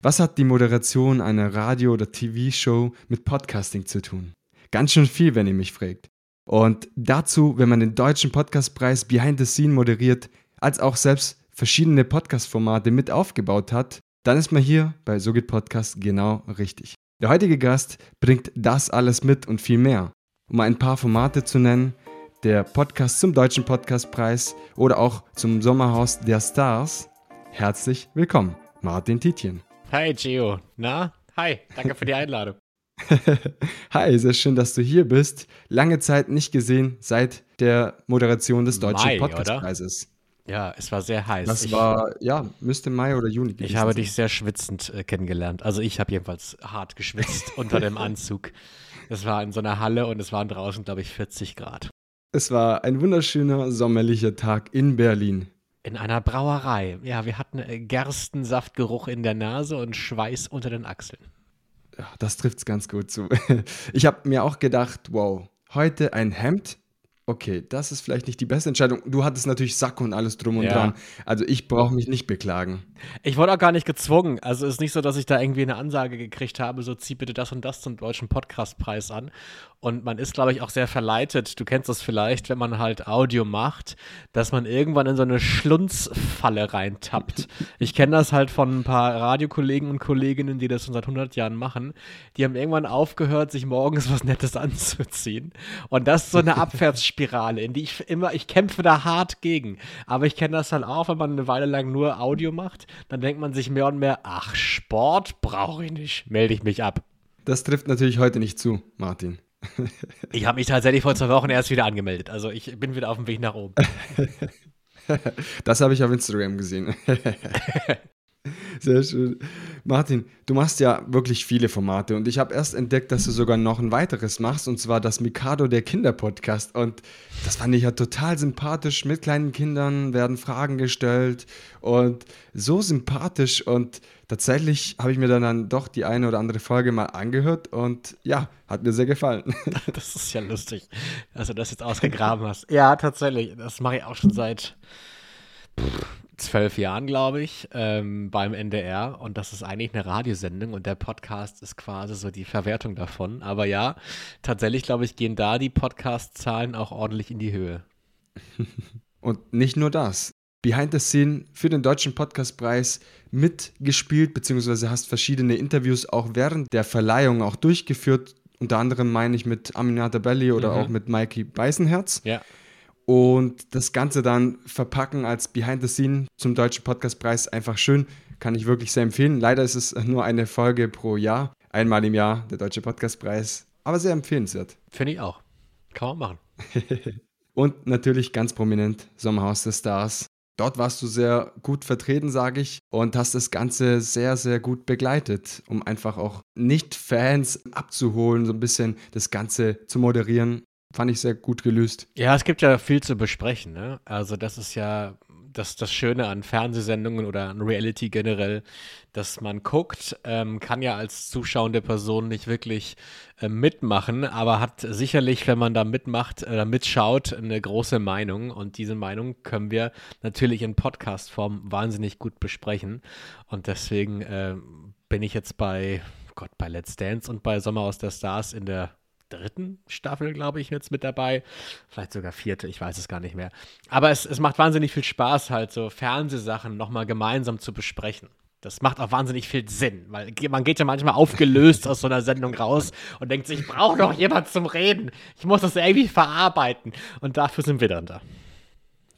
Was hat die Moderation einer Radio- oder TV-Show mit Podcasting zu tun? Ganz schön viel, wenn ihr mich fragt. Und dazu, wenn man den deutschen Podcastpreis Behind the Scene moderiert, als auch selbst verschiedene Podcast-Formate mit aufgebaut hat, dann ist man hier bei SoGit Podcast genau richtig. Der heutige Gast bringt das alles mit und viel mehr. Um ein paar Formate zu nennen, der Podcast zum Deutschen Podcastpreis oder auch zum Sommerhaus der Stars. Herzlich willkommen, Martin Tietjen. Hi Gio, na? Hi, danke für die Einladung. Hi, sehr schön, dass du hier bist. Lange Zeit nicht gesehen seit der Moderation des Deutschen Podcastpreises. Ja, es war sehr heiß. Das ich, war, ja, müsste Mai oder Juni gewesen Ich habe sein. dich sehr schwitzend äh, kennengelernt. Also ich habe jedenfalls hart geschwitzt unter dem Anzug. Es war in so einer Halle und es waren draußen, glaube ich, 40 Grad. Es war ein wunderschöner sommerlicher Tag in Berlin. In einer Brauerei. Ja, wir hatten äh, Gerstensaftgeruch in der Nase und Schweiß unter den Achseln. Ja, das trifft es ganz gut zu. Ich habe mir auch gedacht, wow, heute ein Hemd okay, das ist vielleicht nicht die beste Entscheidung. Du hattest natürlich Sack und alles drum und ja. dran. Also ich brauche mich nicht beklagen. Ich wurde auch gar nicht gezwungen. Also es ist nicht so, dass ich da irgendwie eine Ansage gekriegt habe, so zieh bitte das und das zum deutschen Podcastpreis an. Und man ist, glaube ich, auch sehr verleitet. Du kennst das vielleicht, wenn man halt Audio macht, dass man irgendwann in so eine Schlunzfalle reintappt. ich kenne das halt von ein paar Radiokollegen und Kolleginnen, die das schon seit 100 Jahren machen. Die haben irgendwann aufgehört, sich morgens was Nettes anzuziehen. Und das ist so eine Abwärtsspirale, in die ich immer, ich kämpfe da hart gegen. Aber ich kenne das halt auch, wenn man eine Weile lang nur Audio macht, dann denkt man sich mehr und mehr, ach, Sport brauche ich nicht, melde ich mich ab. Das trifft natürlich heute nicht zu, Martin. Ich habe mich tatsächlich vor zwei Wochen erst wieder angemeldet. Also ich bin wieder auf dem Weg nach oben. Das habe ich auf Instagram gesehen. Sehr schön. Martin, du machst ja wirklich viele Formate und ich habe erst entdeckt, dass du sogar noch ein weiteres machst und zwar das Mikado der Kinder-Podcast. Und das fand ich ja total sympathisch. Mit kleinen Kindern werden Fragen gestellt und so sympathisch. Und tatsächlich habe ich mir dann, dann doch die eine oder andere Folge mal angehört und ja, hat mir sehr gefallen. Das ist ja lustig, dass du das jetzt ausgegraben hast. Ja, tatsächlich. Das mache ich auch schon seit zwölf Jahren, glaube ich, ähm, beim NDR. Und das ist eigentlich eine Radiosendung und der Podcast ist quasi so die Verwertung davon. Aber ja, tatsächlich, glaube ich, gehen da die Podcast-Zahlen auch ordentlich in die Höhe. und nicht nur das. Behind the Scene für den Deutschen Podcastpreis mitgespielt, beziehungsweise hast verschiedene Interviews auch während der Verleihung auch durchgeführt. Unter anderem meine ich mit Aminata Belli oder mhm. auch mit Mikey Beißenherz. Ja und das Ganze dann verpacken als Behind the Scene zum Deutschen Podcastpreis einfach schön. Kann ich wirklich sehr empfehlen. Leider ist es nur eine Folge pro Jahr. Einmal im Jahr der Deutsche Podcastpreis. Aber sehr empfehlenswert. Finde ich auch. Kann man machen. Und natürlich ganz prominent Sommerhaus der Stars. Dort warst du sehr gut vertreten, sage ich, und hast das Ganze sehr, sehr gut begleitet, um einfach auch Nicht-Fans abzuholen, so ein bisschen das Ganze zu moderieren fand ich sehr gut gelöst. Ja, es gibt ja viel zu besprechen. Ne? Also das ist ja das, das Schöne an Fernsehsendungen oder an Reality generell, dass man guckt, ähm, kann ja als zuschauende Person nicht wirklich äh, mitmachen, aber hat sicherlich, wenn man da mitmacht oder äh, mitschaut, eine große Meinung. Und diese Meinung können wir natürlich in Podcast-Form wahnsinnig gut besprechen. Und deswegen äh, bin ich jetzt bei Gott, bei Let's Dance und bei Sommer aus der Stars in der dritten Staffel, glaube ich, jetzt mit dabei. Vielleicht sogar vierte, ich weiß es gar nicht mehr. Aber es, es macht wahnsinnig viel Spaß, halt so Fernsehsachen nochmal gemeinsam zu besprechen. Das macht auch wahnsinnig viel Sinn, weil man geht ja manchmal aufgelöst aus so einer Sendung raus und denkt sich, ich brauche noch jemand zum Reden. Ich muss das irgendwie verarbeiten. Und dafür sind wir dann da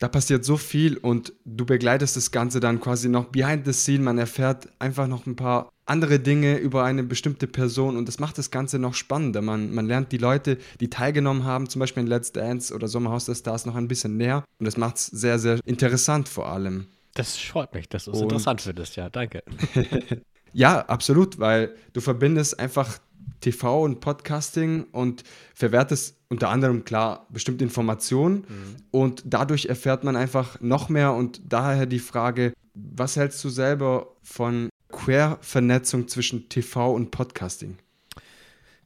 da passiert so viel und du begleitest das Ganze dann quasi noch behind the scene. Man erfährt einfach noch ein paar andere Dinge über eine bestimmte Person und das macht das Ganze noch spannender. Man, man lernt die Leute, die teilgenommen haben, zum Beispiel in Let's Dance oder Sommerhaus der Stars, noch ein bisschen näher und das macht es sehr, sehr interessant vor allem. Das freut mich, dass du es interessant findest, ja, danke. ja, absolut, weil du verbindest einfach TV und Podcasting und verwertest unter anderem klar bestimmte Informationen mhm. und dadurch erfährt man einfach noch mehr und daher die Frage, was hältst du selber von Quervernetzung zwischen TV und Podcasting?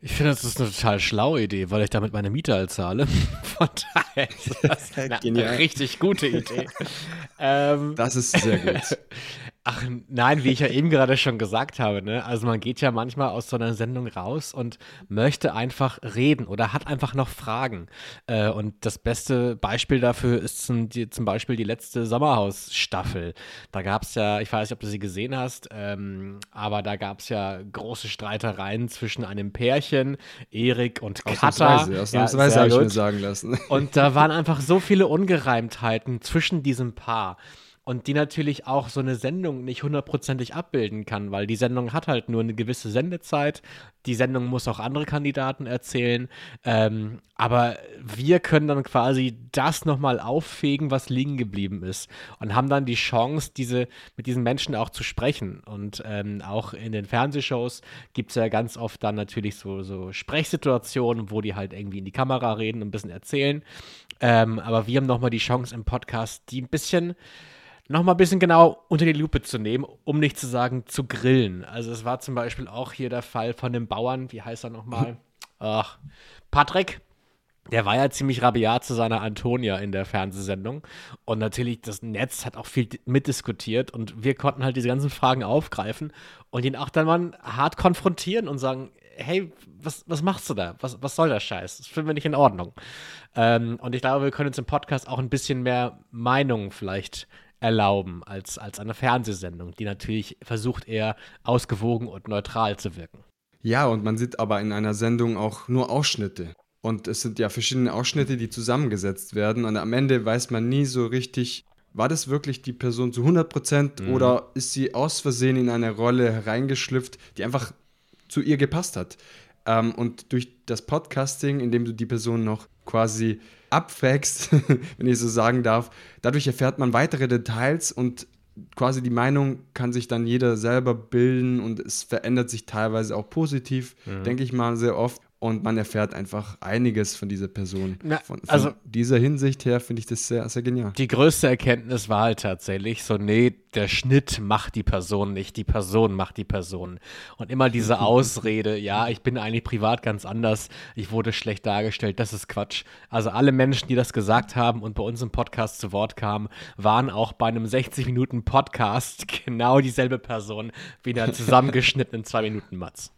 Ich finde, das ist eine total schlaue Idee, weil ich damit meine Miete halt zahle. Von daher ist das eine richtig gute Idee. ähm, das ist sehr gut. Ach nein, wie ich ja eben gerade schon gesagt habe, ne? Also man geht ja manchmal aus so einer Sendung raus und möchte einfach reden oder hat einfach noch Fragen. Äh, und das beste Beispiel dafür ist zum, die, zum Beispiel die letzte Sommerhaus-Staffel. Da gab es ja, ich weiß nicht, ob du sie gesehen hast, ähm, aber da gab es ja große Streitereien zwischen einem Pärchen, Erik und Katha. Ausnahmsweise, ausnahmsweise ja, habe ich mir sagen lassen. Und da waren einfach so viele Ungereimtheiten zwischen diesem Paar und die natürlich auch so eine Sendung nicht hundertprozentig abbilden kann, weil die Sendung hat halt nur eine gewisse Sendezeit. Die Sendung muss auch andere Kandidaten erzählen. Ähm, aber wir können dann quasi das nochmal auffegen, was liegen geblieben ist. Und haben dann die Chance, diese, mit diesen Menschen auch zu sprechen. Und ähm, auch in den Fernsehshows gibt es ja ganz oft dann natürlich so, so Sprechsituationen, wo die halt irgendwie in die Kamera reden und ein bisschen erzählen. Ähm, aber wir haben nochmal die Chance im Podcast, die ein bisschen nochmal ein bisschen genau unter die Lupe zu nehmen, um nicht zu sagen zu grillen. Also es war zum Beispiel auch hier der Fall von dem Bauern, wie heißt er nochmal? Ach, Patrick. Der war ja ziemlich rabiat zu seiner Antonia in der Fernsehsendung. Und natürlich, das Netz hat auch viel mitdiskutiert und wir konnten halt diese ganzen Fragen aufgreifen und ihn auch dann mal hart konfrontieren und sagen, hey, was, was machst du da? Was, was soll der Scheiß? Das finden wir nicht in Ordnung. Ähm, und ich glaube, wir können uns im Podcast auch ein bisschen mehr Meinungen vielleicht erlauben als, als eine Fernsehsendung, die natürlich versucht, eher ausgewogen und neutral zu wirken. Ja, und man sieht aber in einer Sendung auch nur Ausschnitte. Und es sind ja verschiedene Ausschnitte, die zusammengesetzt werden. Und am Ende weiß man nie so richtig, war das wirklich die Person zu 100 Prozent mhm. oder ist sie aus Versehen in eine Rolle hereingeschlüpft, die einfach zu ihr gepasst hat. Ähm, und durch das Podcasting, indem du die Person noch quasi abfragst, wenn ich so sagen darf. Dadurch erfährt man weitere Details und quasi die Meinung kann sich dann jeder selber bilden und es verändert sich teilweise auch positiv, mhm. denke ich mal sehr oft und man erfährt einfach einiges von dieser Person. Na, von, von also, dieser Hinsicht her finde ich das sehr, sehr genial. Die größte Erkenntnis war halt tatsächlich so, nee, der Schnitt macht die Person nicht, die Person macht die Person. Und immer diese Ausrede, ja, ich bin eigentlich privat ganz anders, ich wurde schlecht dargestellt, das ist Quatsch. Also alle Menschen, die das gesagt haben und bei uns im Podcast zu Wort kamen, waren auch bei einem 60 Minuten Podcast genau dieselbe Person wie in der zusammengeschnittenen 2 Minuten Matz.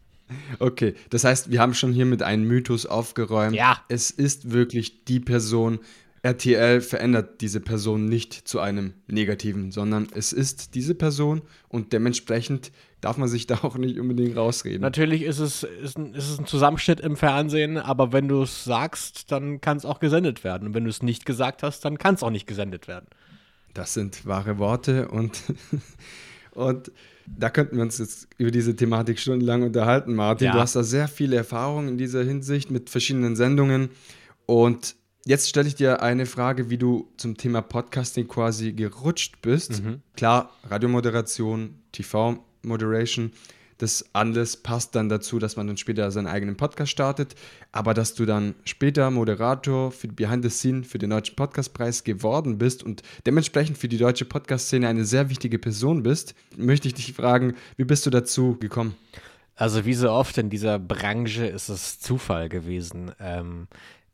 Okay, das heißt, wir haben schon hier mit einem Mythos aufgeräumt. Ja. Es ist wirklich die Person. RTL verändert diese Person nicht zu einem Negativen, sondern es ist diese Person und dementsprechend darf man sich da auch nicht unbedingt rausreden. Natürlich ist es, ist ein, ist es ein Zusammenschnitt im Fernsehen, aber wenn du es sagst, dann kann es auch gesendet werden. Und wenn du es nicht gesagt hast, dann kann es auch nicht gesendet werden. Das sind wahre Worte und, und da könnten wir uns jetzt über diese Thematik stundenlang unterhalten, Martin. Ja. Du hast da sehr viele Erfahrungen in dieser Hinsicht mit verschiedenen Sendungen. Und jetzt stelle ich dir eine Frage, wie du zum Thema Podcasting quasi gerutscht bist. Mhm. Klar, Radiomoderation, TV-Moderation das alles passt dann dazu, dass man dann später seinen eigenen Podcast startet. Aber dass du dann später Moderator für Behind the Scene für den Deutschen Podcastpreis geworden bist und dementsprechend für die deutsche Podcast-Szene eine sehr wichtige Person bist, möchte ich dich fragen, wie bist du dazu gekommen? Also wie so oft in dieser Branche ist es Zufall gewesen. Ähm,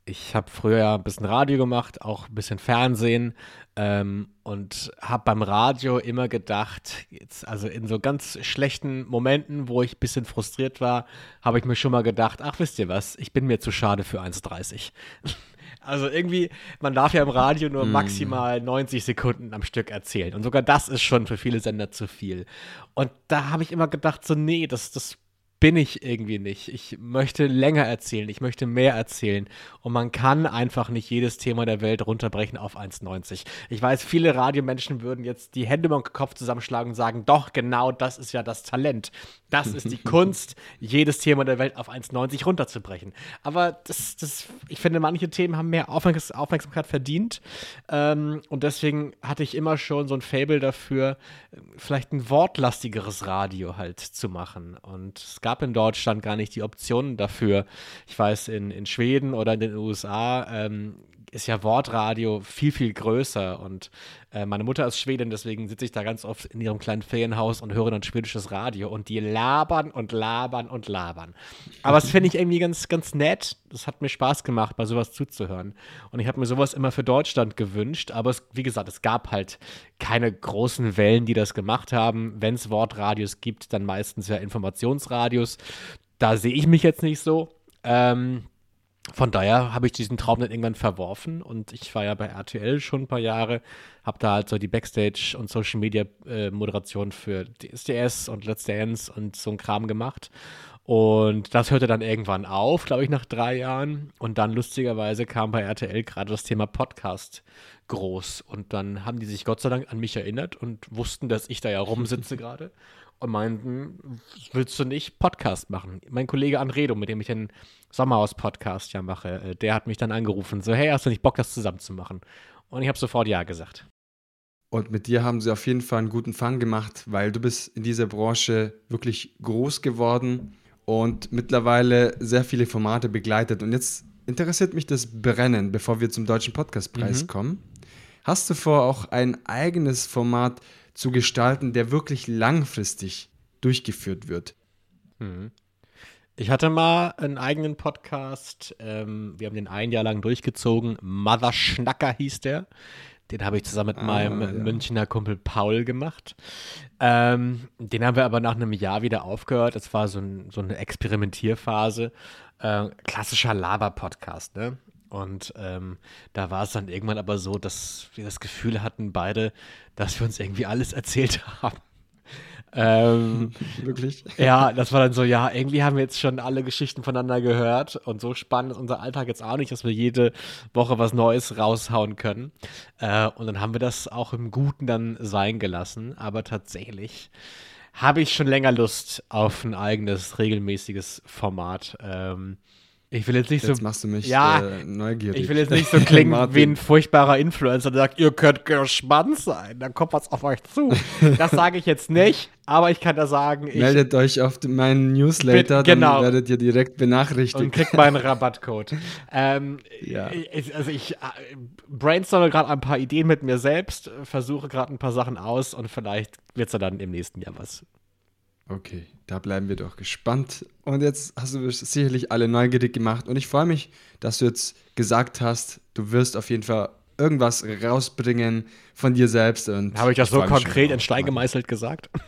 ich habe früher ein bisschen Radio gemacht, auch ein bisschen Fernsehen ähm, und habe beim Radio immer gedacht, jetzt, also in so ganz schlechten Momenten, wo ich ein bisschen frustriert war, habe ich mir schon mal gedacht, ach wisst ihr was, ich bin mir zu schade für 1,30. Also irgendwie, man darf ja im Radio nur mm. maximal 90 Sekunden am Stück erzählen. Und sogar das ist schon für viele Sender zu viel. Und da habe ich immer gedacht, so, nee, das, das bin ich irgendwie nicht. Ich möchte länger erzählen, ich möchte mehr erzählen. Und man kann einfach nicht jedes Thema der Welt runterbrechen auf 1,90. Ich weiß, viele Radiomenschen würden jetzt die Hände über den Kopf zusammenschlagen und sagen, doch, genau das ist ja das Talent. Das ist die Kunst, jedes Thema der Welt auf 1,90 runterzubrechen. Aber das, das, ich finde, manche Themen haben mehr Aufmerksamkeit verdient. Ähm, und deswegen hatte ich immer schon so ein Fable dafür, vielleicht ein wortlastigeres Radio halt zu machen. Und es gab in Deutschland gar nicht die Optionen dafür. Ich weiß, in, in Schweden oder in den USA ähm, ist ja Wortradio viel, viel größer. Und äh, meine Mutter ist Schwedin, deswegen sitze ich da ganz oft in ihrem kleinen Ferienhaus und höre dann schwedisches Radio. Und die labern und labern und labern. Aber das finde ich irgendwie ganz, ganz nett. Das hat mir Spaß gemacht, bei sowas zuzuhören. Und ich habe mir sowas immer für Deutschland gewünscht. Aber es, wie gesagt, es gab halt keine großen Wellen, die das gemacht haben. Wenn es Wortradios gibt, dann meistens ja Informationsradios. Da sehe ich mich jetzt nicht so. Ähm, von daher habe ich diesen Traum dann irgendwann verworfen und ich war ja bei RTL schon ein paar Jahre, habe da halt so die Backstage- und Social-Media-Moderation äh, für DSDS und Let's Dance und so ein Kram gemacht. Und das hörte dann irgendwann auf, glaube ich, nach drei Jahren. Und dann lustigerweise kam bei RTL gerade das Thema Podcast groß. Und dann haben die sich Gott sei Dank an mich erinnert und wussten, dass ich da ja rumsitze gerade und meinten, willst du nicht Podcast machen? Mein Kollege Andredo, mit dem ich den Sommerhaus-Podcast ja mache, äh, der hat mich dann angerufen, so, hey, hast du nicht Bock, das zusammen zu machen? Und ich habe sofort Ja gesagt. Und mit dir haben sie auf jeden Fall einen guten Fang gemacht, weil du bist in dieser Branche wirklich groß geworden und mittlerweile sehr viele Formate begleitet. Und jetzt interessiert mich das Brennen, bevor wir zum Deutschen Podcastpreis mhm. kommen. Hast du vor, auch ein eigenes Format zu gestalten, der wirklich langfristig durchgeführt wird. Mhm. Ich hatte mal einen eigenen Podcast. Ähm, wir haben den ein Jahr lang durchgezogen. Mother Schnacker hieß der. Den habe ich zusammen mit ah, meinem ja. Münchner Kumpel Paul gemacht. Ähm, den haben wir aber nach einem Jahr wieder aufgehört. Es war so, ein, so eine Experimentierphase. Äh, klassischer Laber-Podcast, ne? Und ähm, da war es dann irgendwann aber so, dass wir das Gefühl hatten, beide, dass wir uns irgendwie alles erzählt haben. Ähm, Wirklich? Ja, das war dann so, ja, irgendwie haben wir jetzt schon alle Geschichten voneinander gehört und so spannend ist unser Alltag jetzt auch nicht, dass wir jede Woche was Neues raushauen können. Äh, und dann haben wir das auch im Guten dann sein gelassen, aber tatsächlich habe ich schon länger Lust auf ein eigenes, regelmäßiges Format. Ähm, ich will jetzt nicht jetzt so. machst du mich ja, äh, neugierig. Ich will jetzt nicht so klingen wie ein furchtbarer Influencer, der sagt, ihr könnt gespannt sein, dann kommt was auf euch zu. Das sage ich jetzt nicht, aber ich kann da sagen. Ich, Meldet euch auf meinen Newsletter, bin, genau, dann werdet ihr direkt benachrichtigt. Und kriegt meinen Rabattcode. ähm, ja. ich, also ich äh, brainstorme gerade ein paar Ideen mit mir selbst, versuche gerade ein paar Sachen aus und vielleicht wird es dann im nächsten Jahr was. Okay, da bleiben wir doch gespannt. Und jetzt hast du sicherlich alle neugierig gemacht. Und ich freue mich, dass du jetzt gesagt hast, du wirst auf jeden Fall irgendwas rausbringen von dir selbst. Habe ich das so konkret in Stein gemeißelt gesagt?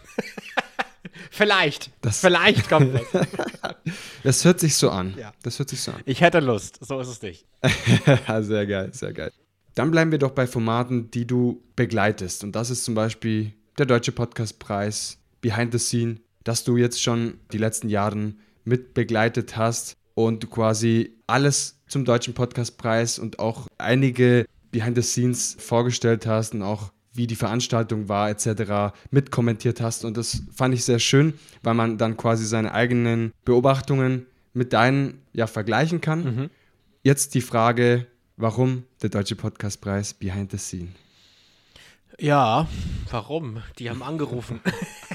Vielleicht. Das, Vielleicht kommt das. das hört sich so an. Ja. Das hört sich so an. Ich hätte Lust. So ist es nicht. sehr geil, sehr geil. Dann bleiben wir doch bei Formaten, die du begleitest. Und das ist zum Beispiel der Deutsche Podcastpreis, Behind the Scene, dass du jetzt schon die letzten Jahre mit begleitet hast und quasi alles zum Deutschen Podcastpreis und auch einige Behind the Scenes vorgestellt hast und auch wie die Veranstaltung war etc. mitkommentiert hast. Und das fand ich sehr schön, weil man dann quasi seine eigenen Beobachtungen mit deinen ja vergleichen kann. Mhm. Jetzt die Frage, warum der Deutsche Podcastpreis Behind the Scene? Ja, warum? Die haben angerufen.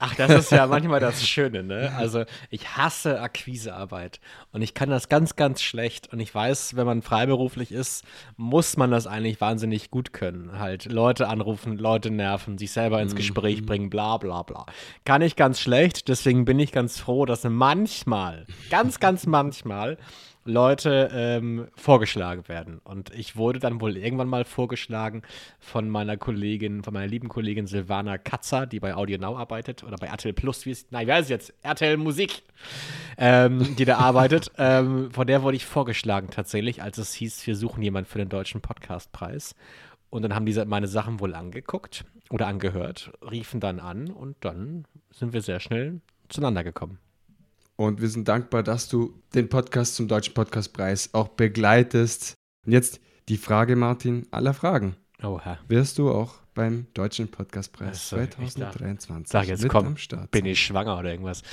Ach, das ist ja manchmal das Schöne, ne? Also ich hasse Akquisearbeit und ich kann das ganz, ganz schlecht und ich weiß, wenn man freiberuflich ist, muss man das eigentlich wahnsinnig gut können. Halt Leute anrufen, Leute nerven, sich selber ins Gespräch mhm. bringen, bla bla bla. Kann ich ganz schlecht, deswegen bin ich ganz froh, dass manchmal, ganz, ganz manchmal Leute ähm, vorgeschlagen werden. Und ich wurde dann wohl irgendwann mal vorgeschlagen von meiner Kollegin, von meiner lieben Kollegin Silvana Katzer, die bei Audio Now arbeitet oder bei RTL Plus, wie es, nein, wer ist jetzt? RTL Musik, ähm, die da arbeitet. Ähm, von der wurde ich vorgeschlagen tatsächlich, als es hieß, wir suchen jemanden für den Deutschen Podcastpreis. Und dann haben diese meine Sachen wohl angeguckt oder angehört, riefen dann an und dann sind wir sehr schnell zueinander gekommen. Und wir sind dankbar, dass du den Podcast zum Deutschen Podcastpreis auch begleitest. Und jetzt die Frage, Martin, aller Fragen. Oha. Wirst du auch beim Deutschen Podcastpreis also, 2023 sag jetzt, komm, bin ich schwanger oder irgendwas?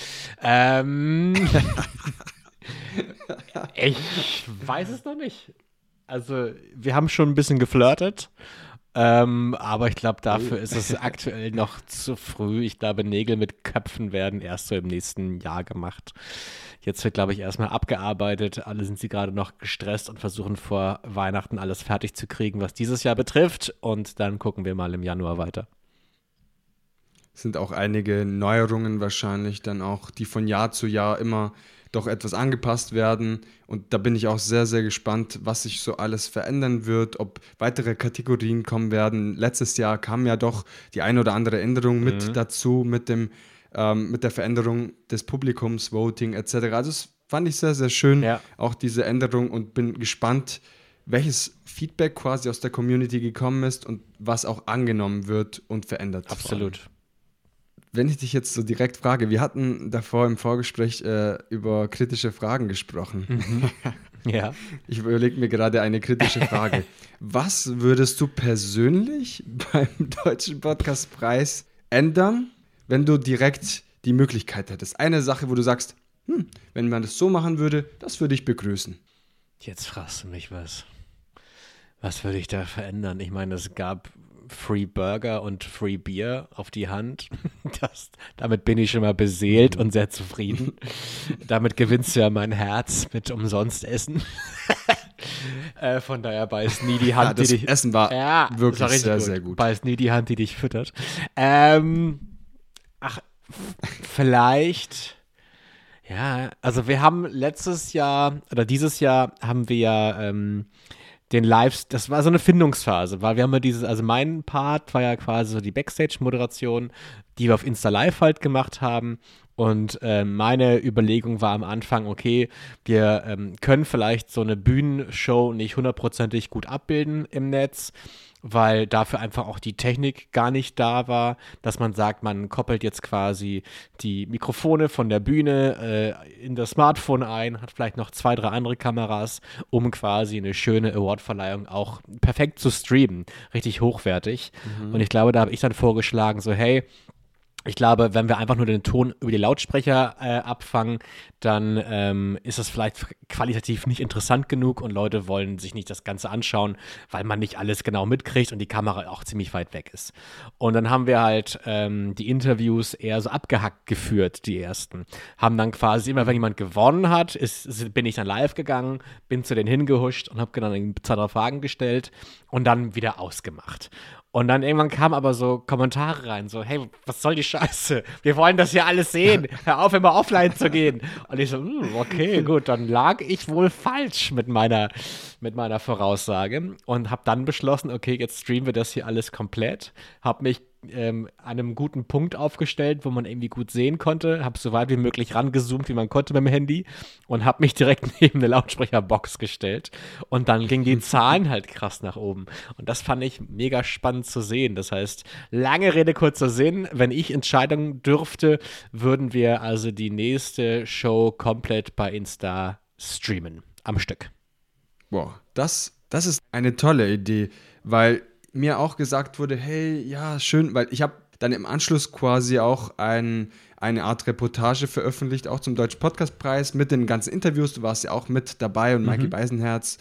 Ähm, ich weiß es noch nicht. Also, wir haben schon ein bisschen geflirtet. Ähm, aber ich glaube, dafür ist es aktuell noch zu früh. Ich glaube, Nägel mit Köpfen werden erst so im nächsten Jahr gemacht. Jetzt wird, glaube ich, erstmal abgearbeitet. Alle sind sie gerade noch gestresst und versuchen vor Weihnachten alles fertig zu kriegen, was dieses Jahr betrifft. Und dann gucken wir mal im Januar weiter. Sind auch einige Neuerungen wahrscheinlich dann auch, die von Jahr zu Jahr immer doch etwas angepasst werden. Und da bin ich auch sehr, sehr gespannt, was sich so alles verändern wird, ob weitere Kategorien kommen werden. Letztes Jahr kam ja doch die ein oder andere Änderung mit mhm. dazu, mit, dem, ähm, mit der Veränderung des Publikums, Voting etc. Also das fand ich sehr, sehr schön, ja. auch diese Änderung und bin gespannt, welches Feedback quasi aus der Community gekommen ist und was auch angenommen wird und verändert. Absolut wenn ich dich jetzt so direkt frage, wir hatten davor im Vorgespräch äh, über kritische Fragen gesprochen. Mhm. Ja. Ich überlege mir gerade eine kritische Frage. Was würdest du persönlich beim Deutschen Podcastpreis ändern, wenn du direkt die Möglichkeit hättest? Eine Sache, wo du sagst, hm, wenn man das so machen würde, das würde ich begrüßen. Jetzt fragst du mich was. Was würde ich da verändern? Ich meine, es gab Free Burger und Free Beer auf die Hand. Das, damit bin ich schon mal beseelt und sehr zufrieden. damit gewinnst du ja mein Herz mit umsonst Essen. äh, von daher beiß nie die Hand, ja, die dich. Essen war ja, wirklich war sehr, gut. sehr gut. Beiß nie die Hand, die dich füttert. Ähm, ach, vielleicht. Ja, also wir haben letztes Jahr oder dieses Jahr haben wir ja ähm, den Lives, das war so eine Findungsphase, weil wir haben ja dieses, also mein Part war ja quasi so die Backstage-Moderation, die wir auf Insta Live halt gemacht haben. Und äh, meine Überlegung war am Anfang, okay, wir ähm, können vielleicht so eine Bühnenshow nicht hundertprozentig gut abbilden im Netz weil dafür einfach auch die Technik gar nicht da war, dass man sagt, man koppelt jetzt quasi die Mikrofone von der Bühne äh, in das Smartphone ein, hat vielleicht noch zwei, drei andere Kameras, um quasi eine schöne Awardverleihung auch perfekt zu streamen, richtig hochwertig. Mhm. Und ich glaube, da habe ich dann vorgeschlagen, so hey, ich glaube, wenn wir einfach nur den Ton über die Lautsprecher äh, abfangen, dann ähm, ist das vielleicht qualitativ nicht interessant genug und Leute wollen sich nicht das Ganze anschauen, weil man nicht alles genau mitkriegt und die Kamera auch ziemlich weit weg ist. Und dann haben wir halt ähm, die Interviews eher so abgehackt geführt, die ersten. Haben dann quasi immer, wenn jemand gewonnen hat, ist, bin ich dann live gegangen, bin zu denen hingehuscht und habe genau zwei, drei Fragen gestellt und dann wieder ausgemacht. Und dann irgendwann kamen aber so Kommentare rein, so, hey, was soll die Scheiße? Wir wollen das hier alles sehen. Hör auf, immer offline zu gehen. Und ich so, hm, okay, gut, dann lag ich wohl falsch mit meiner, mit meiner Voraussage und habe dann beschlossen, okay, jetzt streamen wir das hier alles komplett. Habe mich ähm, an einem guten Punkt aufgestellt, wo man irgendwie gut sehen konnte. Habe so weit wie möglich rangezoomt, wie man konnte mit dem Handy und habe mich direkt neben eine Lautsprecherbox gestellt. Und dann gingen die Zahlen halt krass nach oben. Und das fand ich mega spannend zu sehen. Das heißt, lange Rede, kurzer Sinn. Wenn ich Entscheidungen dürfte, würden wir also die nächste Show komplett bei Insta streamen. Am Stück. Boah, das, das ist eine tolle Idee, weil mir auch gesagt wurde, hey, ja, schön, weil ich habe dann im Anschluss quasi auch ein, eine Art Reportage veröffentlicht, auch zum Deutschen Podcastpreis mit den ganzen Interviews. Du warst ja auch mit dabei und mhm. Mikey Beisenherz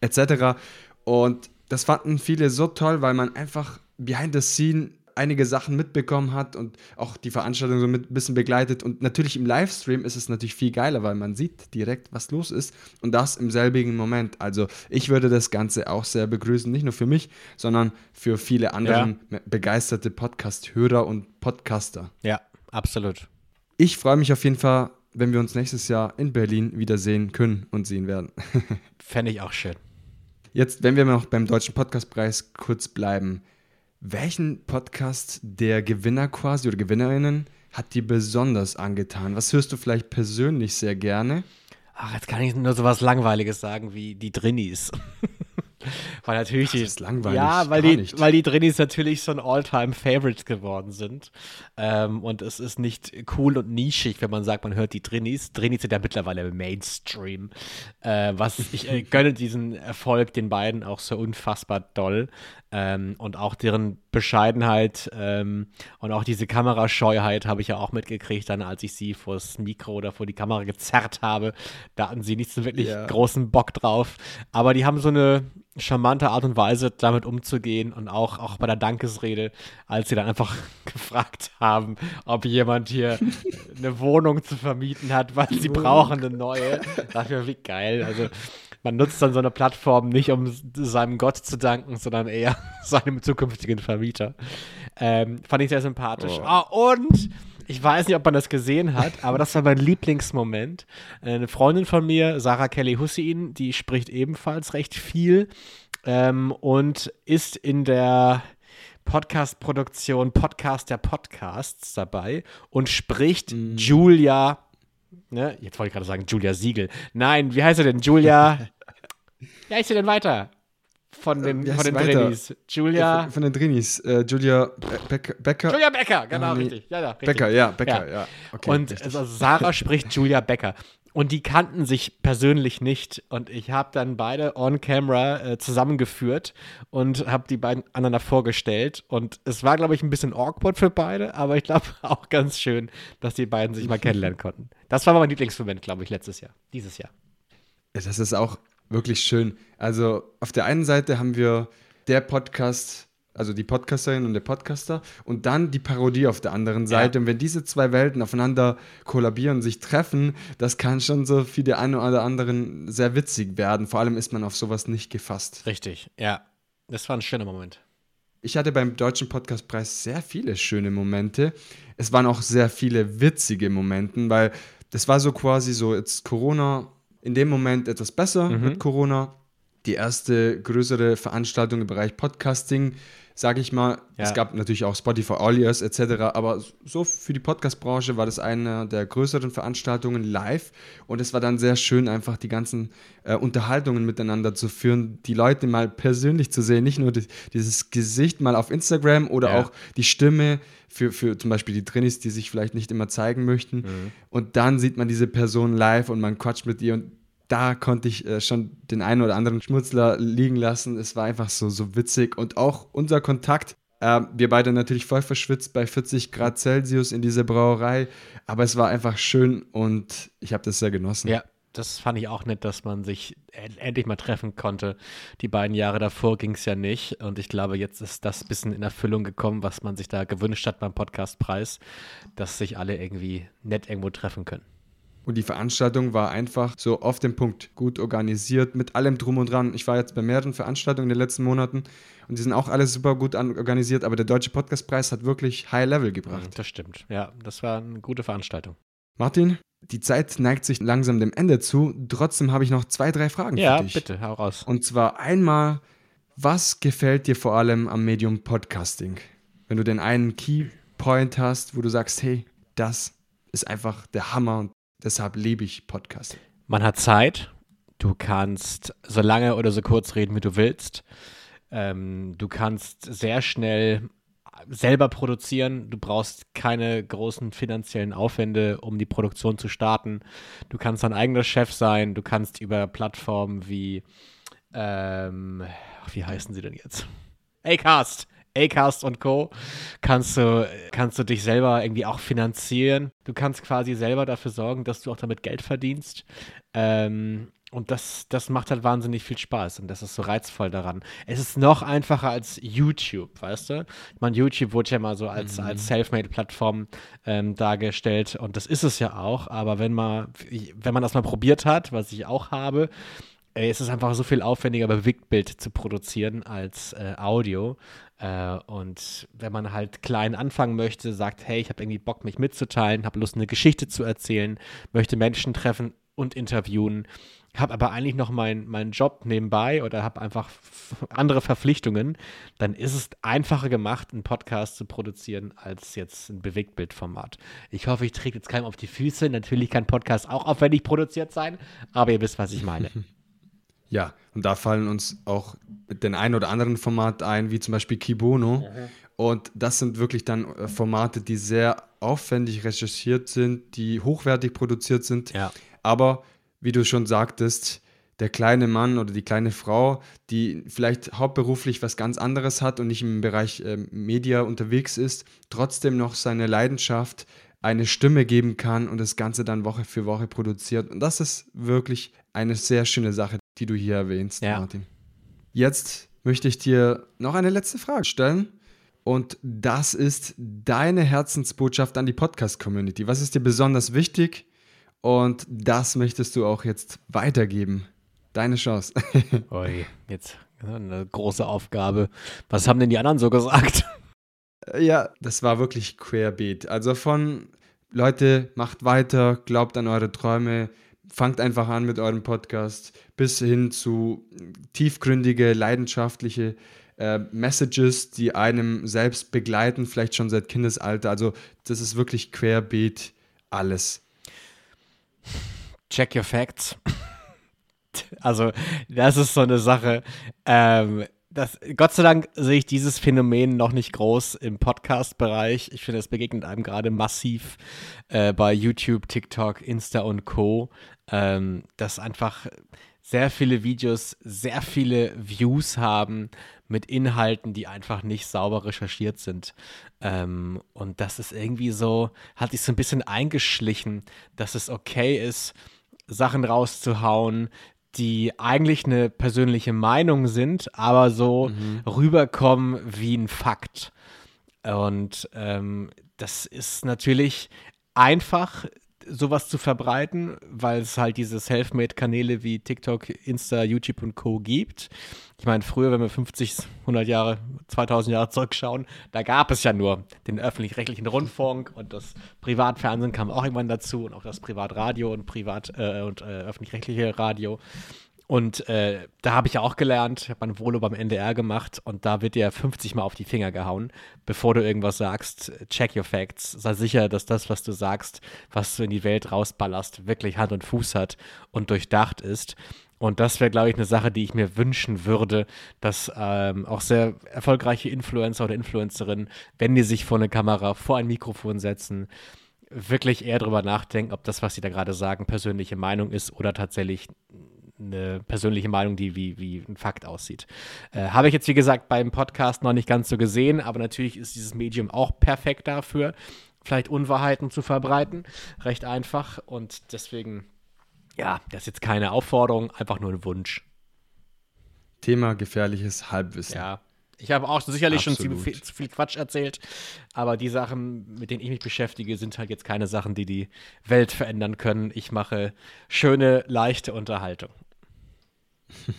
etc. Und das fanden viele so toll, weil man einfach behind the scene einige Sachen mitbekommen hat und auch die Veranstaltung so ein bisschen begleitet. Und natürlich im Livestream ist es natürlich viel geiler, weil man sieht direkt, was los ist und das im selbigen Moment. Also ich würde das Ganze auch sehr begrüßen, nicht nur für mich, sondern für viele andere ja. begeisterte Podcast-Hörer und Podcaster. Ja, absolut. Ich freue mich auf jeden Fall, wenn wir uns nächstes Jahr in Berlin wiedersehen können und sehen werden. Fände ich auch schön. Jetzt, wenn wir noch beim Deutschen Podcastpreis kurz bleiben, welchen Podcast der Gewinner quasi oder Gewinnerinnen hat dir besonders angetan? Was hörst du vielleicht persönlich sehr gerne? Ach, jetzt kann ich nur so was Langweiliges sagen wie die Drinnies. weil natürlich Ach, das ist langweilig. Ja, weil die, nicht. weil die Drinnies natürlich so ein All-Time-Favorite geworden sind. Ähm, und es ist nicht cool und nischig, wenn man sagt, man hört die Drinnies. Drinnies sind ja mittlerweile Mainstream. Äh, was ich äh, gönne diesen Erfolg den beiden auch so unfassbar doll. Ähm, und auch deren Bescheidenheit ähm, und auch diese Kamerascheuheit habe ich ja auch mitgekriegt, dann als ich sie vor das Mikro oder vor die Kamera gezerrt habe. Da hatten sie nicht so wirklich ja. großen Bock drauf. Aber die haben so eine charmante Art und Weise damit umzugehen und auch, auch bei der Dankesrede, als sie dann einfach gefragt haben, ob jemand hier eine Wohnung zu vermieten hat, weil sie brauchen eine neue. Dafür wie geil. Also man nutzt dann so eine Plattform nicht, um seinem Gott zu danken, sondern eher seinem zukünftigen Vermieter. Ähm, fand ich sehr sympathisch. Oh. Ah, und ich weiß nicht, ob man das gesehen hat, aber das war mein Lieblingsmoment. Eine Freundin von mir, Sarah Kelly Hussein, die spricht ebenfalls recht viel ähm, und ist in der Podcast-Produktion Podcast der Podcasts dabei und spricht mm. Julia, ne, jetzt wollte ich gerade sagen Julia Siegel. Nein, wie heißt er denn? Julia, wie heißt sie denn weiter? von den, äh, von den Drinis. Julia. Von, von den Drinis. Äh, Julia Be Becker. Julia Becker, genau, ah, nee. richtig. Ja, ja, richtig. Becker, ja, Becker, ja. ja. Okay, und also Sarah spricht Julia Becker. Und die kannten sich persönlich nicht. Und ich habe dann beide on camera äh, zusammengeführt und habe die beiden aneinander vorgestellt. Und es war, glaube ich, ein bisschen awkward für beide, aber ich glaube auch ganz schön, dass die beiden sich mal kennenlernen konnten. Das war mein Lieblingsmoment, glaube ich, letztes Jahr. Dieses Jahr. Das ist auch wirklich schön. Also auf der einen Seite haben wir der Podcast, also die Podcasterin und der Podcaster und dann die Parodie auf der anderen Seite. Ja. Und wenn diese zwei Welten aufeinander kollabieren, sich treffen, das kann schon so für die einen oder anderen sehr witzig werden. Vor allem ist man auf sowas nicht gefasst. Richtig, ja. Das war ein schöner Moment. Ich hatte beim Deutschen Podcastpreis sehr viele schöne Momente. Es waren auch sehr viele witzige Momente, weil das war so quasi so, jetzt Corona in dem Moment etwas besser mhm. mit Corona. Die erste größere Veranstaltung im Bereich Podcasting, sage ich mal. Ja. Es gab natürlich auch Spotify All Years etc., aber so für die Podcast-Branche war das eine der größeren Veranstaltungen live und es war dann sehr schön, einfach die ganzen äh, Unterhaltungen miteinander zu führen, die Leute mal persönlich zu sehen, nicht nur die, dieses Gesicht mal auf Instagram oder ja. auch die Stimme für, für zum Beispiel die Trainees, die sich vielleicht nicht immer zeigen möchten. Mhm. Und dann sieht man diese Person live und man quatscht mit ihr und da konnte ich äh, schon den einen oder anderen Schmutzler liegen lassen. Es war einfach so, so witzig und auch unser Kontakt. Äh, wir beide natürlich voll verschwitzt bei 40 Grad Celsius in dieser Brauerei, aber es war einfach schön und ich habe das sehr genossen. Ja, das fand ich auch nett, dass man sich endlich mal treffen konnte. Die beiden Jahre davor ging es ja nicht. Und ich glaube, jetzt ist das ein bisschen in Erfüllung gekommen, was man sich da gewünscht hat beim Podcastpreis, dass sich alle irgendwie nett irgendwo treffen können. Und die Veranstaltung war einfach so auf den Punkt, gut organisiert, mit allem drum und dran. Ich war jetzt bei mehreren Veranstaltungen in den letzten Monaten und die sind auch alle super gut organisiert, aber der Deutsche Podcastpreis hat wirklich High Level gebracht. Das stimmt, ja, das war eine gute Veranstaltung. Martin, die Zeit neigt sich langsam dem Ende zu. Trotzdem habe ich noch zwei, drei Fragen ja, für dich. Ja, bitte, hau raus. Und zwar einmal, was gefällt dir vor allem am Medium Podcasting? Wenn du den einen Keypoint hast, wo du sagst, hey, das ist einfach der Hammer und deshalb liebe ich Podcasting. Man hat Zeit. Du kannst so lange oder so kurz reden, wie du willst. Ähm, du kannst sehr schnell selber produzieren. Du brauchst keine großen finanziellen Aufwände, um die Produktion zu starten. Du kannst dein eigener Chef sein. Du kannst über Plattformen wie, ähm, wie heißen sie denn jetzt? Acast. Acast und Co. kannst du, kannst du dich selber irgendwie auch finanzieren. Du kannst quasi selber dafür sorgen, dass du auch damit Geld verdienst. Ähm, und das, das macht halt wahnsinnig viel Spaß und das ist so reizvoll daran. Es ist noch einfacher als YouTube, weißt du? Ich meine, YouTube wurde ja mal so als, mhm. als Selfmade-Plattform ähm, dargestellt und das ist es ja auch, aber wenn man, wenn man das mal probiert hat, was ich auch habe, äh, ist es einfach so viel aufwendiger, Bewegtbild zu produzieren als äh, Audio. Äh, und wenn man halt klein anfangen möchte, sagt, hey, ich habe irgendwie Bock, mich mitzuteilen, habe Lust, eine Geschichte zu erzählen, möchte Menschen treffen und interviewen, habe aber eigentlich noch meinen mein Job nebenbei oder habe einfach andere Verpflichtungen, dann ist es einfacher gemacht, einen Podcast zu produzieren, als jetzt ein Bewegtbildformat. Ich hoffe, ich träge jetzt keinem auf die Füße. Natürlich kann Podcast auch aufwendig produziert sein, aber ihr wisst, was ich meine. Ja, und da fallen uns auch den ein oder anderen Format ein, wie zum Beispiel Kibono. Mhm. Und das sind wirklich dann äh, Formate, die sehr aufwendig recherchiert sind, die hochwertig produziert sind, ja. aber wie du schon sagtest, der kleine Mann oder die kleine Frau, die vielleicht hauptberuflich was ganz anderes hat und nicht im Bereich äh, Media unterwegs ist, trotzdem noch seine Leidenschaft eine Stimme geben kann und das Ganze dann Woche für Woche produziert. Und das ist wirklich eine sehr schöne Sache, die du hier erwähnst, ja. Martin. Jetzt möchte ich dir noch eine letzte Frage stellen. Und das ist deine Herzensbotschaft an die Podcast-Community. Was ist dir besonders wichtig? Und das möchtest du auch jetzt weitergeben. Deine Chance. Ui, jetzt eine große Aufgabe. Was haben denn die anderen so gesagt? Ja, das war wirklich querbeet. Also von Leute, macht weiter, glaubt an eure Träume, fangt einfach an mit eurem Podcast, bis hin zu tiefgründige, leidenschaftliche äh, Messages, die einem selbst begleiten, vielleicht schon seit Kindesalter. Also das ist wirklich querbeet alles. Check your facts. Also, das ist so eine Sache. Ähm, das, Gott sei Dank sehe ich dieses Phänomen noch nicht groß im Podcast-Bereich. Ich finde, es begegnet einem gerade massiv äh, bei YouTube, TikTok, Insta und Co. Ähm, dass einfach sehr viele Videos sehr viele Views haben mit Inhalten, die einfach nicht sauber recherchiert sind. Ähm, und das ist irgendwie so, hat sich so ein bisschen eingeschlichen, dass es okay ist, Sachen rauszuhauen, die eigentlich eine persönliche Meinung sind, aber so mhm. rüberkommen wie ein Fakt. Und ähm, das ist natürlich einfach, sowas zu verbreiten, weil es halt diese Selfmade-Kanäle wie TikTok, Insta, YouTube und Co. gibt. Ich meine, früher, wenn wir 50, 100 Jahre, 2000 Jahre zurückschauen, da gab es ja nur den öffentlich-rechtlichen Rundfunk und das Privatfernsehen kam auch irgendwann dazu und auch das Privatradio und Privat- äh, und äh, öffentlich-rechtliche Radio. Und äh, da habe ich ja auch gelernt, ich habe mein Volo beim NDR gemacht und da wird dir 50 Mal auf die Finger gehauen, bevor du irgendwas sagst. Check your facts. Sei sicher, dass das, was du sagst, was du in die Welt rausballerst, wirklich Hand und Fuß hat und durchdacht ist. Und das wäre, glaube ich, eine Sache, die ich mir wünschen würde, dass ähm, auch sehr erfolgreiche Influencer oder Influencerinnen, wenn die sich vor eine Kamera, vor ein Mikrofon setzen, wirklich eher darüber nachdenken, ob das, was sie da gerade sagen, persönliche Meinung ist oder tatsächlich eine persönliche Meinung, die wie, wie ein Fakt aussieht. Äh, Habe ich jetzt, wie gesagt, beim Podcast noch nicht ganz so gesehen, aber natürlich ist dieses Medium auch perfekt dafür, vielleicht Unwahrheiten zu verbreiten. Recht einfach und deswegen, ja, das ist jetzt keine Aufforderung, einfach nur ein Wunsch. Thema gefährliches Halbwissen. Ja, ich habe auch sicherlich Absolut. schon zu viel, zu viel, Quatsch erzählt, aber die Sachen, mit denen ich mich beschäftige, sind halt jetzt keine Sachen, die die Welt verändern können. Ich mache schöne, leichte Unterhaltung.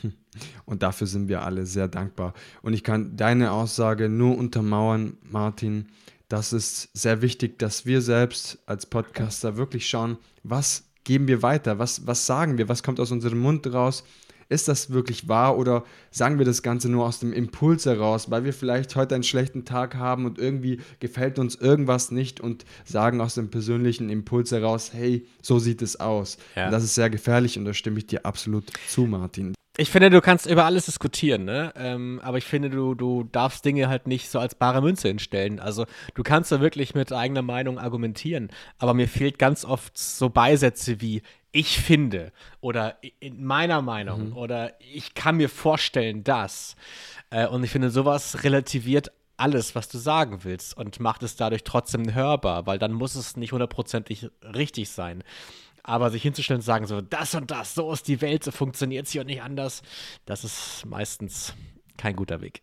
Und dafür sind wir alle sehr dankbar. Und ich kann deine Aussage nur untermauern, Martin. Das ist sehr wichtig, dass wir selbst als Podcaster wirklich schauen, was geben wir weiter, was, was sagen wir, was kommt aus unserem Mund raus. Ist das wirklich wahr oder sagen wir das Ganze nur aus dem Impuls heraus, weil wir vielleicht heute einen schlechten Tag haben und irgendwie gefällt uns irgendwas nicht und sagen aus dem persönlichen Impuls heraus, hey, so sieht es aus. Ja. das ist sehr gefährlich und da stimme ich dir absolut zu, Martin. Ich finde, du kannst über alles diskutieren, ne? Ähm, aber ich finde, du, du darfst Dinge halt nicht so als bare Münze hinstellen. Also du kannst da wirklich mit eigener Meinung argumentieren, aber mir fehlt ganz oft so Beisätze wie ich finde oder in meiner Meinung mhm. oder ich kann mir vorstellen, dass. Äh, und ich finde, sowas relativiert alles, was du sagen willst und macht es dadurch trotzdem hörbar, weil dann muss es nicht hundertprozentig richtig sein. Aber sich hinzustellen und sagen so, das und das, so ist die Welt, so funktioniert sie und nicht anders, das ist meistens kein guter Weg.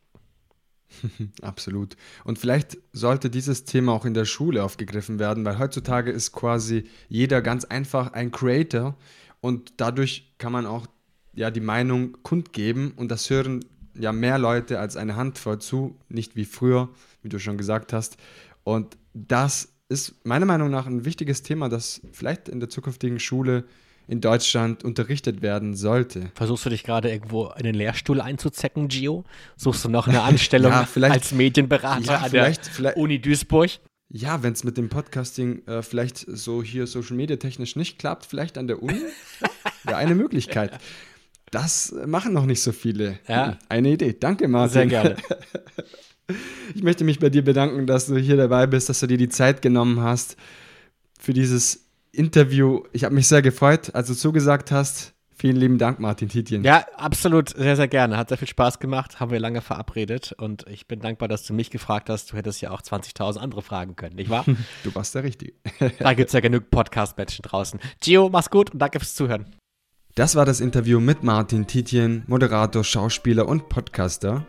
Absolut. Und vielleicht sollte dieses Thema auch in der Schule aufgegriffen werden, weil heutzutage ist quasi jeder ganz einfach ein Creator und dadurch kann man auch ja die Meinung kundgeben und das hören ja mehr Leute als eine Handvoll zu, nicht wie früher, wie du schon gesagt hast. Und das ist meiner Meinung nach ein wichtiges Thema, das vielleicht in der zukünftigen Schule in Deutschland unterrichtet werden sollte. Versuchst du dich gerade irgendwo in den Lehrstuhl einzuzecken, Gio? Suchst du noch eine Anstellung ja, als Medienberater ja, an der vielleicht, Uni Duisburg? Ja, wenn es mit dem Podcasting äh, vielleicht so hier Social Media technisch nicht klappt, vielleicht an der Uni, wäre eine Möglichkeit. Das machen noch nicht so viele. Ja. Hm, eine Idee. Danke, Martin. Sehr gerne. Ich möchte mich bei dir bedanken, dass du hier dabei bist, dass du dir die Zeit genommen hast für dieses Interview. Ich habe mich sehr gefreut, als du zugesagt hast. Vielen lieben Dank, Martin Titien. Ja, absolut, sehr, sehr gerne. Hat sehr viel Spaß gemacht, haben wir lange verabredet und ich bin dankbar, dass du mich gefragt hast. Du hättest ja auch 20.000 andere fragen können, nicht wahr? du warst der Richtige. da gibt es ja genug Podcast-Menschen draußen. Gio, mach's gut und danke fürs Zuhören. Das war das Interview mit Martin Tietjen, Moderator, Schauspieler und Podcaster.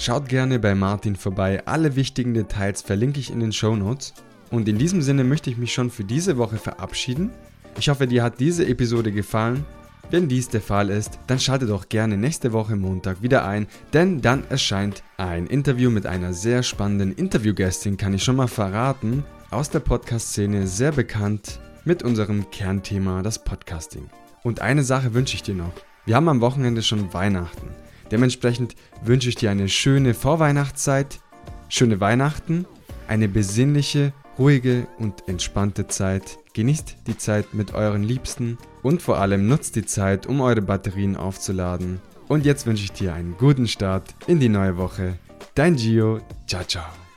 Schaut gerne bei Martin vorbei, alle wichtigen Details verlinke ich in den Show Notes. Und in diesem Sinne möchte ich mich schon für diese Woche verabschieden. Ich hoffe, dir hat diese Episode gefallen. Wenn dies der Fall ist, dann schalte doch gerne nächste Woche Montag wieder ein, denn dann erscheint ein Interview mit einer sehr spannenden Interviewgästin, kann ich schon mal verraten, aus der Podcast-Szene sehr bekannt mit unserem Kernthema, das Podcasting. Und eine Sache wünsche ich dir noch. Wir haben am Wochenende schon Weihnachten. Dementsprechend wünsche ich dir eine schöne Vorweihnachtszeit, schöne Weihnachten, eine besinnliche, ruhige und entspannte Zeit. Genießt die Zeit mit euren Liebsten und vor allem nutzt die Zeit, um eure Batterien aufzuladen. Und jetzt wünsche ich dir einen guten Start in die neue Woche. Dein Gio, ciao ciao.